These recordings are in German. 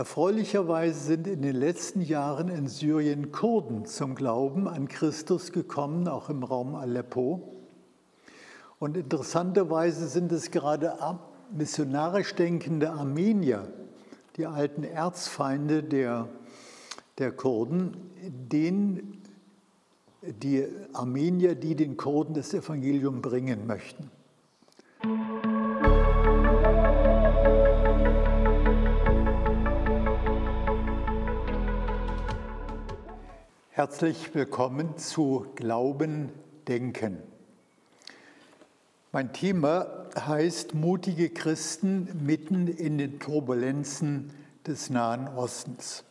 Erfreulicherweise sind in den letzten Jahren in Syrien Kurden zum Glauben an Christus gekommen, auch im Raum Aleppo. Und interessanterweise sind es gerade missionarisch denkende Armenier, die alten Erzfeinde der, der Kurden, denen die Armenier, die den Kurden das Evangelium bringen möchten. Herzlich willkommen zu Glauben, Denken. Mein Thema heißt Mutige Christen mitten in den Turbulenzen des Nahen Ostens.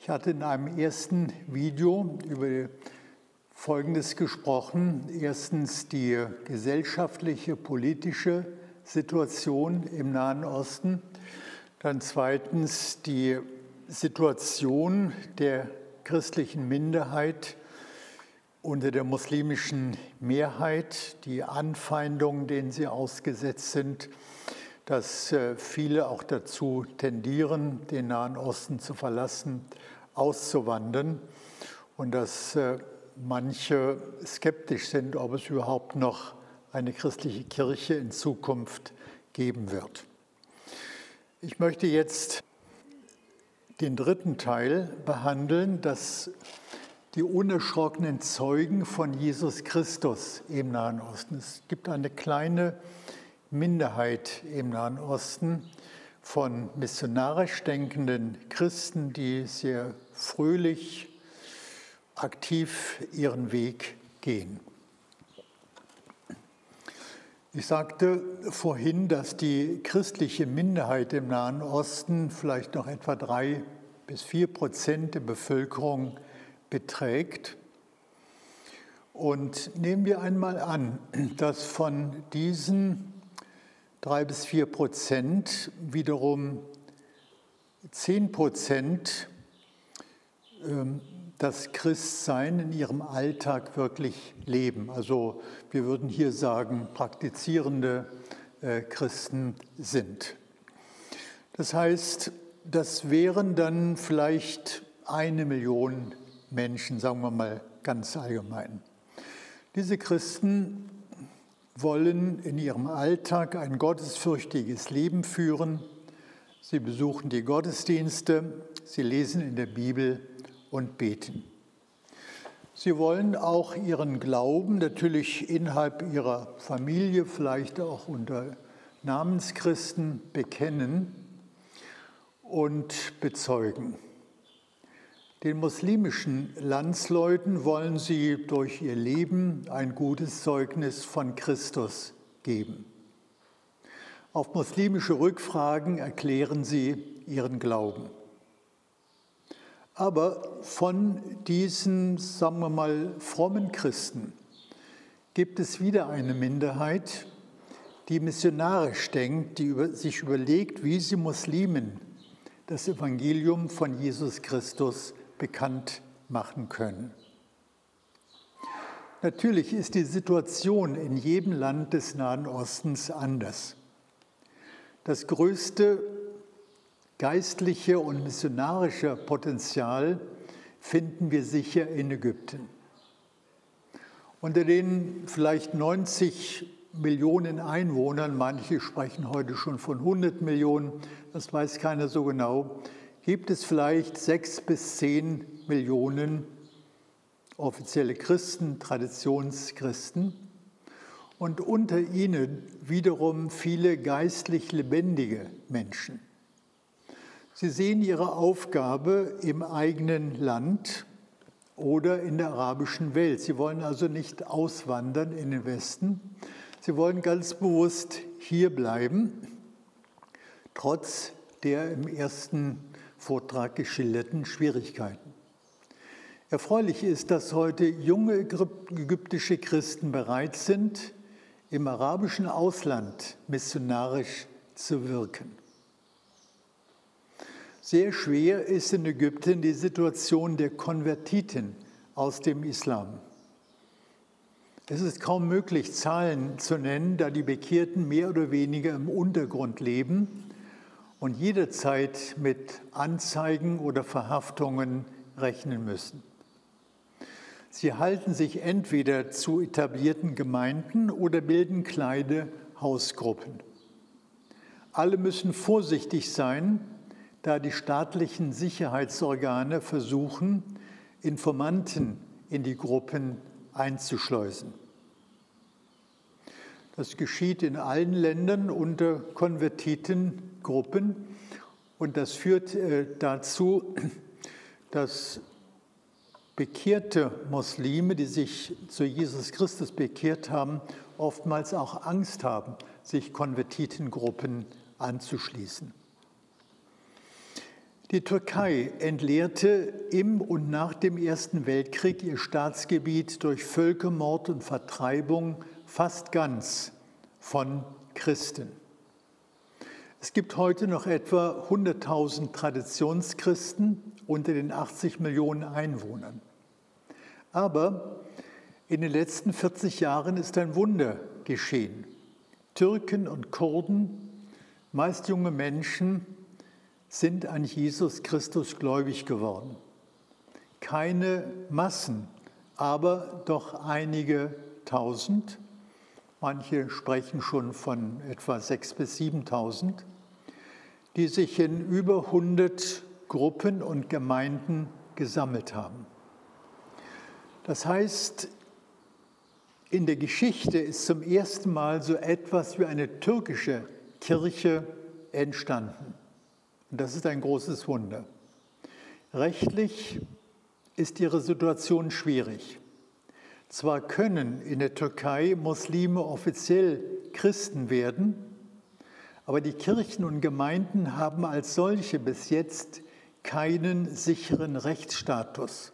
Ich hatte in einem ersten Video über Folgendes gesprochen. Erstens die gesellschaftliche, politische Situation im Nahen Osten. Dann zweitens die Situation der christlichen Minderheit unter der muslimischen Mehrheit, die Anfeindungen, denen sie ausgesetzt sind, dass äh, viele auch dazu tendieren, den Nahen Osten zu verlassen, auszuwandern und dass äh, manche skeptisch sind, ob es überhaupt noch eine christliche Kirche in Zukunft geben wird. Ich möchte jetzt den dritten Teil behandeln, dass die unerschrockenen Zeugen von Jesus Christus im Nahen Osten. Es gibt eine kleine Minderheit im Nahen Osten von missionarisch denkenden Christen, die sehr fröhlich, aktiv ihren Weg gehen. Ich sagte vorhin, dass die christliche Minderheit im Nahen Osten vielleicht noch etwa drei bis vier Prozent der Bevölkerung beträgt. Und nehmen wir einmal an, dass von diesen drei bis vier Prozent wiederum zehn Prozent ähm, das Christsein in ihrem Alltag wirklich leben. Also wir würden hier sagen, praktizierende äh, Christen sind. Das heißt, das wären dann vielleicht eine Million Menschen, sagen wir mal ganz allgemein. Diese Christen wollen in ihrem Alltag ein gottesfürchtiges Leben führen. Sie besuchen die Gottesdienste, sie lesen in der Bibel und beten. Sie wollen auch ihren Glauben natürlich innerhalb ihrer Familie, vielleicht auch unter Namenschristen bekennen und bezeugen. Den muslimischen Landsleuten wollen sie durch ihr Leben ein gutes Zeugnis von Christus geben. Auf muslimische Rückfragen erklären sie ihren Glauben. Aber von diesen, sagen wir mal, frommen Christen gibt es wieder eine Minderheit, die missionarisch denkt, die sich überlegt, wie sie Muslimen das Evangelium von Jesus Christus bekannt machen können. Natürlich ist die Situation in jedem Land des Nahen Ostens anders. Das größte geistliche und missionarische Potenzial finden wir sicher in Ägypten. Unter den vielleicht 90 Millionen Einwohnern, manche sprechen heute schon von 100 Millionen, das weiß keiner so genau, gibt es vielleicht sechs bis zehn Millionen offizielle Christen, Traditionschristen und unter ihnen wiederum viele geistlich lebendige Menschen. Sie sehen ihre Aufgabe im eigenen Land oder in der arabischen Welt. Sie wollen also nicht auswandern in den Westen. Sie wollen ganz bewusst hier bleiben, trotz der im ersten Vortrag geschilderten Schwierigkeiten. Erfreulich ist, dass heute junge ägyptische Christen bereit sind, im arabischen Ausland missionarisch zu wirken. Sehr schwer ist in Ägypten die Situation der Konvertiten aus dem Islam. Es ist kaum möglich, Zahlen zu nennen, da die Bekehrten mehr oder weniger im Untergrund leben und jederzeit mit Anzeigen oder Verhaftungen rechnen müssen. Sie halten sich entweder zu etablierten Gemeinden oder bilden kleine Hausgruppen. Alle müssen vorsichtig sein, da die staatlichen Sicherheitsorgane versuchen, Informanten in die Gruppen einzuschleusen. Das geschieht in allen Ländern unter Konvertitengruppen und das führt äh, dazu, dass bekehrte Muslime, die sich zu Jesus Christus bekehrt haben, oftmals auch Angst haben, sich Konvertitengruppen anzuschließen. Die Türkei entleerte im und nach dem Ersten Weltkrieg ihr Staatsgebiet durch Völkermord und Vertreibung fast ganz von Christen. Es gibt heute noch etwa 100.000 Traditionschristen unter den 80 Millionen Einwohnern. Aber in den letzten 40 Jahren ist ein Wunder geschehen. Türken und Kurden, meist junge Menschen, sind an Jesus Christus gläubig geworden. Keine Massen, aber doch einige Tausend. Manche sprechen schon von etwa 6.000 bis 7.000, die sich in über 100 Gruppen und Gemeinden gesammelt haben. Das heißt, in der Geschichte ist zum ersten Mal so etwas wie eine türkische Kirche entstanden. Und das ist ein großes Wunder. Rechtlich ist ihre Situation schwierig. Zwar können in der Türkei Muslime offiziell Christen werden, aber die Kirchen und Gemeinden haben als solche bis jetzt keinen sicheren Rechtsstatus.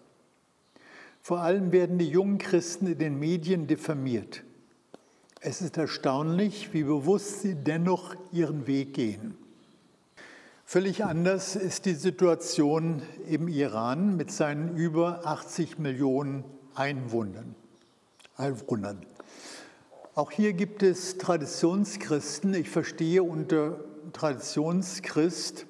Vor allem werden die jungen Christen in den Medien diffamiert. Es ist erstaunlich, wie bewusst sie dennoch ihren Weg gehen. Völlig anders ist die Situation im Iran mit seinen über 80 Millionen Einwohnern. Auch hier gibt es Traditionschristen. Ich verstehe unter Traditionschrist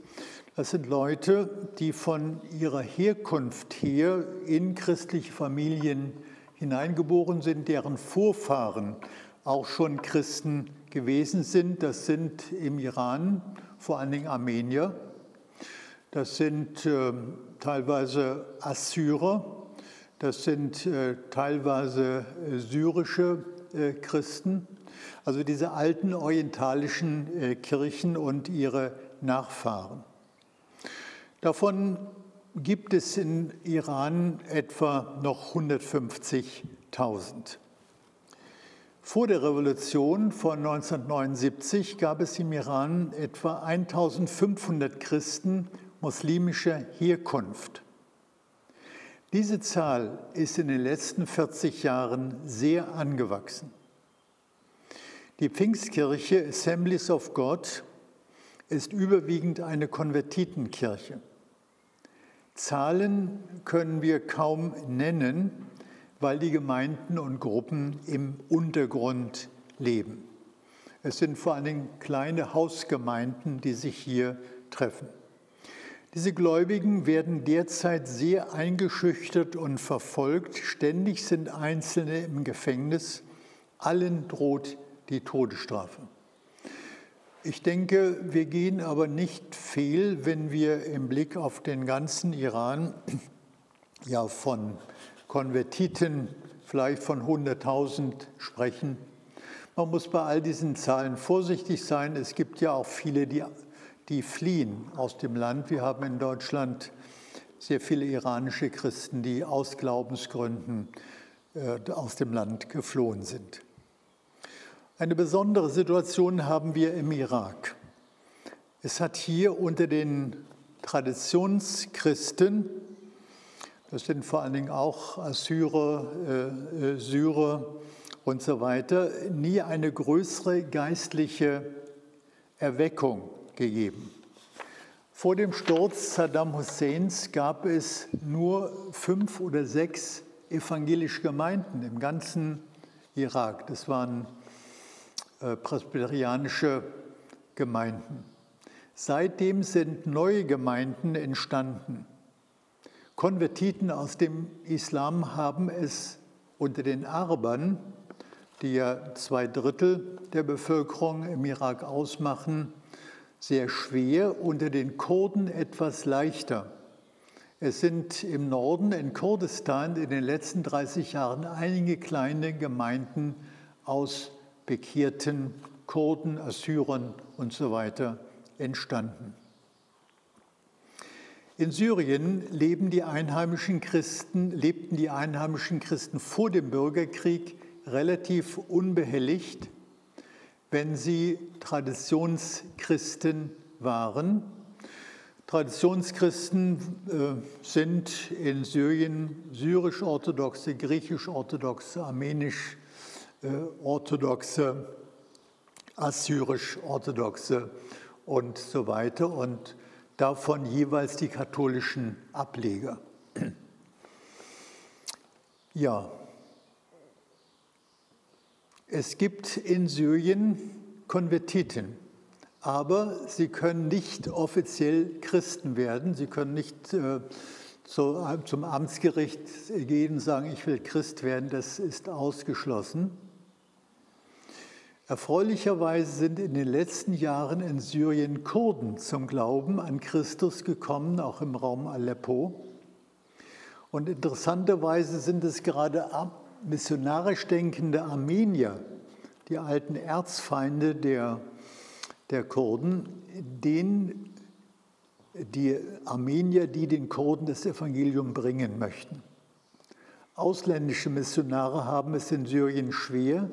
das sind Leute, die von ihrer Herkunft her in christliche Familien hineingeboren sind, deren Vorfahren auch schon Christen gewesen sind. Das sind im Iran vor allen Dingen Armenier. Das sind äh, teilweise Assyrer. Das sind äh, teilweise äh, syrische äh, Christen. Also diese alten orientalischen äh, Kirchen und ihre Nachfahren. Davon gibt es in Iran etwa noch 150.000. Vor der Revolution von 1979 gab es im Iran etwa 1500 Christen muslimischer Herkunft. Diese Zahl ist in den letzten 40 Jahren sehr angewachsen. Die Pfingstkirche Assemblies of God ist überwiegend eine Konvertitenkirche. Zahlen können wir kaum nennen, weil die Gemeinden und Gruppen im Untergrund leben. Es sind vor allen Dingen kleine Hausgemeinden, die sich hier treffen. Diese Gläubigen werden derzeit sehr eingeschüchtert und verfolgt. Ständig sind Einzelne im Gefängnis. Allen droht die Todesstrafe. Ich denke, wir gehen aber nicht fehl, wenn wir im Blick auf den ganzen Iran ja von Konvertiten vielleicht von 100.000 sprechen. Man muss bei all diesen Zahlen vorsichtig sein. Es gibt ja auch viele, die, die fliehen aus dem Land. Wir haben in Deutschland sehr viele iranische Christen, die aus Glaubensgründen äh, aus dem Land geflohen sind. Eine besondere Situation haben wir im Irak. Es hat hier unter den Traditionschristen, das sind vor allen Dingen auch Assyrer, äh, äh, Syrer und so weiter, nie eine größere geistliche Erweckung gegeben. Vor dem Sturz Saddam Husseins gab es nur fünf oder sechs evangelische Gemeinden im ganzen Irak. Das waren äh, presbyterianische Gemeinden. Seitdem sind neue Gemeinden entstanden. Konvertiten aus dem Islam haben es unter den Arabern, die ja zwei Drittel der Bevölkerung im Irak ausmachen, sehr schwer, unter den Kurden etwas leichter. Es sind im Norden, in Kurdistan, in den letzten 30 Jahren einige kleine Gemeinden aus bekehrten Kurden, Assyrern und so weiter entstanden. In Syrien leben die einheimischen Christen, lebten die einheimischen Christen vor dem Bürgerkrieg relativ unbehelligt, wenn sie Traditionschristen waren. Traditionschristen äh, sind in Syrien syrisch-orthodoxe, griechisch-orthodoxe, armenisch-orthodoxe, äh, assyrisch-orthodoxe und so weiter und davon jeweils die katholischen Ableger. Ja, es gibt in Syrien Konvertiten, aber sie können nicht offiziell Christen werden. Sie können nicht äh, zu, zum Amtsgericht gehen und sagen, ich will Christ werden. Das ist ausgeschlossen. Erfreulicherweise sind in den letzten Jahren in Syrien Kurden zum Glauben an Christus gekommen, auch im Raum Aleppo. Und interessanterweise sind es gerade missionarisch denkende Armenier, die alten Erzfeinde der, der Kurden, denen die Armenier, die den Kurden das Evangelium bringen möchten. Ausländische Missionare haben es in Syrien schwer,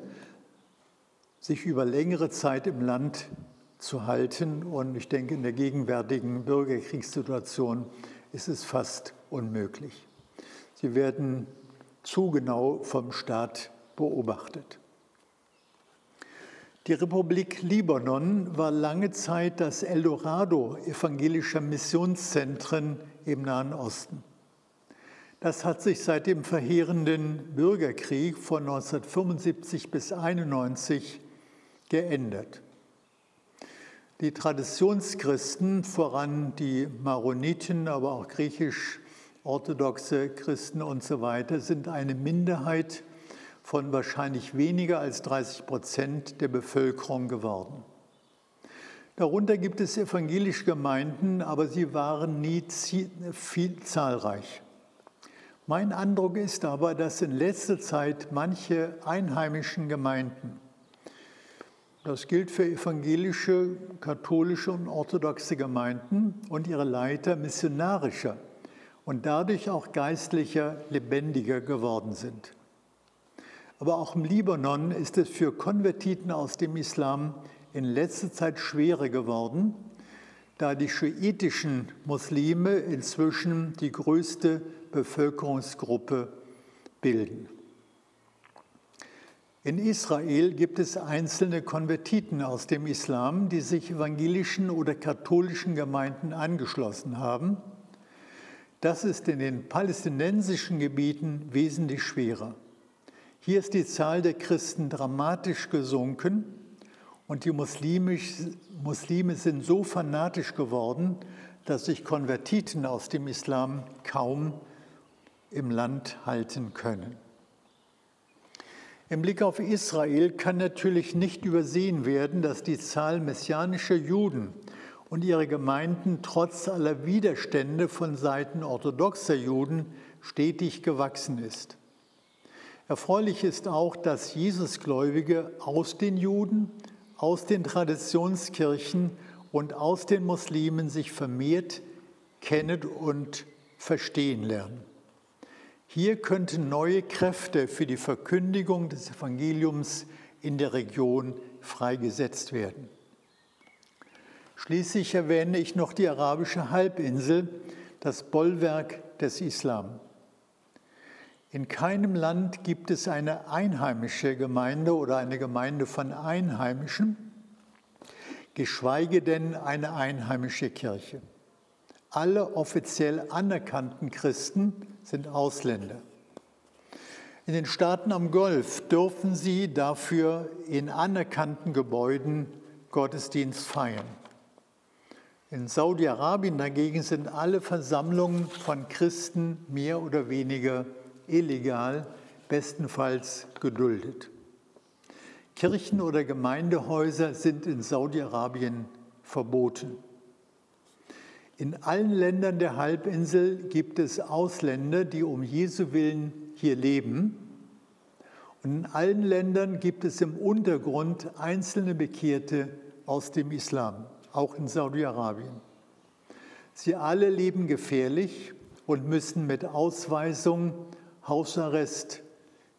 sich über längere Zeit im Land zu halten. Und ich denke, in der gegenwärtigen Bürgerkriegssituation ist es fast unmöglich. Sie werden zu genau vom Staat beobachtet. Die Republik Libanon war lange Zeit das Eldorado evangelischer Missionszentren im Nahen Osten. Das hat sich seit dem verheerenden Bürgerkrieg von 1975 bis 1991 geändert. Die Traditionschristen, voran die Maroniten, aber auch griechisch-orthodoxe Christen und so weiter, sind eine Minderheit von wahrscheinlich weniger als 30 Prozent der Bevölkerung geworden. Darunter gibt es evangelische Gemeinden, aber sie waren nie viel zahlreich. Mein Eindruck ist aber, dass in letzter Zeit manche einheimischen Gemeinden das gilt für evangelische, katholische und orthodoxe Gemeinden und ihre Leiter missionarischer und dadurch auch geistlicher, lebendiger geworden sind. Aber auch im Libanon ist es für Konvertiten aus dem Islam in letzter Zeit schwerer geworden, da die schiitischen Muslime inzwischen die größte Bevölkerungsgruppe bilden. In Israel gibt es einzelne Konvertiten aus dem Islam, die sich evangelischen oder katholischen Gemeinden angeschlossen haben. Das ist in den palästinensischen Gebieten wesentlich schwerer. Hier ist die Zahl der Christen dramatisch gesunken und die Muslime sind so fanatisch geworden, dass sich Konvertiten aus dem Islam kaum im Land halten können. Im Blick auf Israel kann natürlich nicht übersehen werden, dass die Zahl messianischer Juden und ihre Gemeinden trotz aller Widerstände von Seiten orthodoxer Juden stetig gewachsen ist. Erfreulich ist auch, dass Jesusgläubige aus den Juden, aus den Traditionskirchen und aus den Muslimen sich vermehrt kennen und verstehen lernen. Hier könnten neue Kräfte für die Verkündigung des Evangeliums in der Region freigesetzt werden. Schließlich erwähne ich noch die arabische Halbinsel, das Bollwerk des Islam. In keinem Land gibt es eine einheimische Gemeinde oder eine Gemeinde von Einheimischen, geschweige denn eine einheimische Kirche. Alle offiziell anerkannten Christen sind Ausländer. In den Staaten am Golf dürfen sie dafür in anerkannten Gebäuden Gottesdienst feiern. In Saudi-Arabien dagegen sind alle Versammlungen von Christen mehr oder weniger illegal, bestenfalls geduldet. Kirchen oder Gemeindehäuser sind in Saudi-Arabien verboten. In allen Ländern der Halbinsel gibt es Ausländer, die um Jesu willen hier leben. Und in allen Ländern gibt es im Untergrund einzelne Bekehrte aus dem Islam, auch in Saudi-Arabien. Sie alle leben gefährlich und müssen mit Ausweisung, Hausarrest,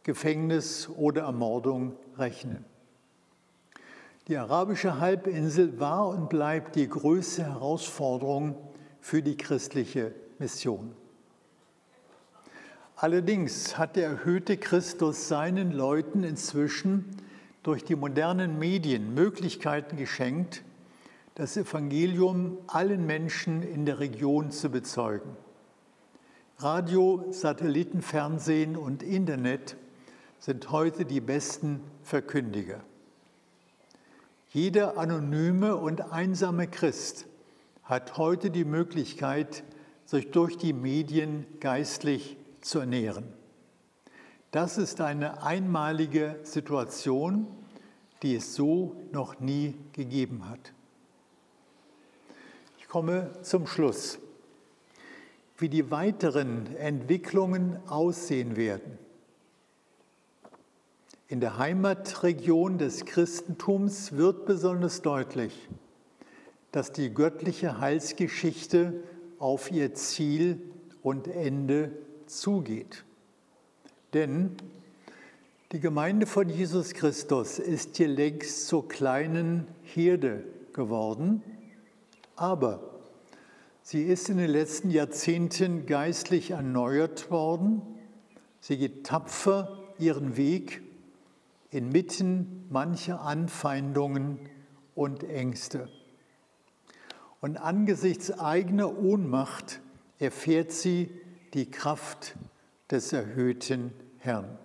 Gefängnis oder Ermordung rechnen. Die arabische Halbinsel war und bleibt die größte Herausforderung für die christliche Mission. Allerdings hat der erhöhte Christus seinen Leuten inzwischen durch die modernen Medien Möglichkeiten geschenkt, das Evangelium allen Menschen in der Region zu bezeugen. Radio, Satellitenfernsehen und Internet sind heute die besten Verkündiger. Jeder anonyme und einsame Christ hat heute die Möglichkeit, sich durch die Medien geistlich zu ernähren. Das ist eine einmalige Situation, die es so noch nie gegeben hat. Ich komme zum Schluss. Wie die weiteren Entwicklungen aussehen werden. In der Heimatregion des Christentums wird besonders deutlich, dass die göttliche Heilsgeschichte auf ihr Ziel und Ende zugeht. Denn die Gemeinde von Jesus Christus ist hier längst zur kleinen Herde geworden, aber sie ist in den letzten Jahrzehnten geistlich erneuert worden. Sie geht tapfer ihren Weg inmitten mancher Anfeindungen und Ängste. Und angesichts eigener Ohnmacht erfährt sie die Kraft des erhöhten Herrn.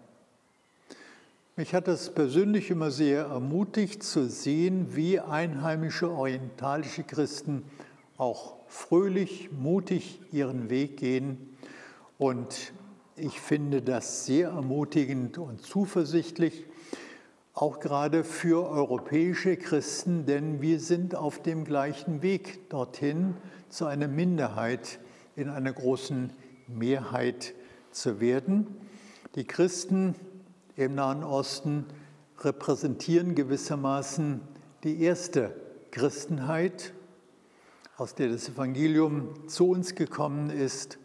Mich hat das persönlich immer sehr ermutigt zu sehen, wie einheimische orientalische Christen auch fröhlich, mutig ihren Weg gehen. Und ich finde das sehr ermutigend und zuversichtlich auch gerade für europäische Christen, denn wir sind auf dem gleichen Weg dorthin, zu einer Minderheit in einer großen Mehrheit zu werden. Die Christen im Nahen Osten repräsentieren gewissermaßen die erste Christenheit, aus der das Evangelium zu uns gekommen ist.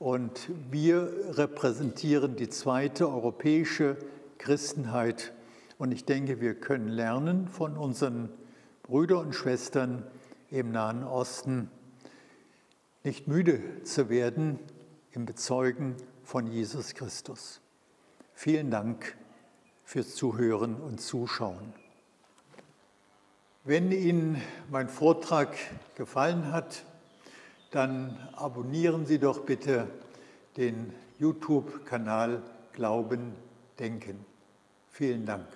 Und wir repräsentieren die zweite europäische Christenheit und ich denke, wir können lernen von unseren Brüdern und Schwestern im Nahen Osten, nicht müde zu werden im Bezeugen von Jesus Christus. Vielen Dank fürs Zuhören und Zuschauen. Wenn Ihnen mein Vortrag gefallen hat, dann abonnieren Sie doch bitte den YouTube-Kanal Glauben, Denken. Vielen Dank.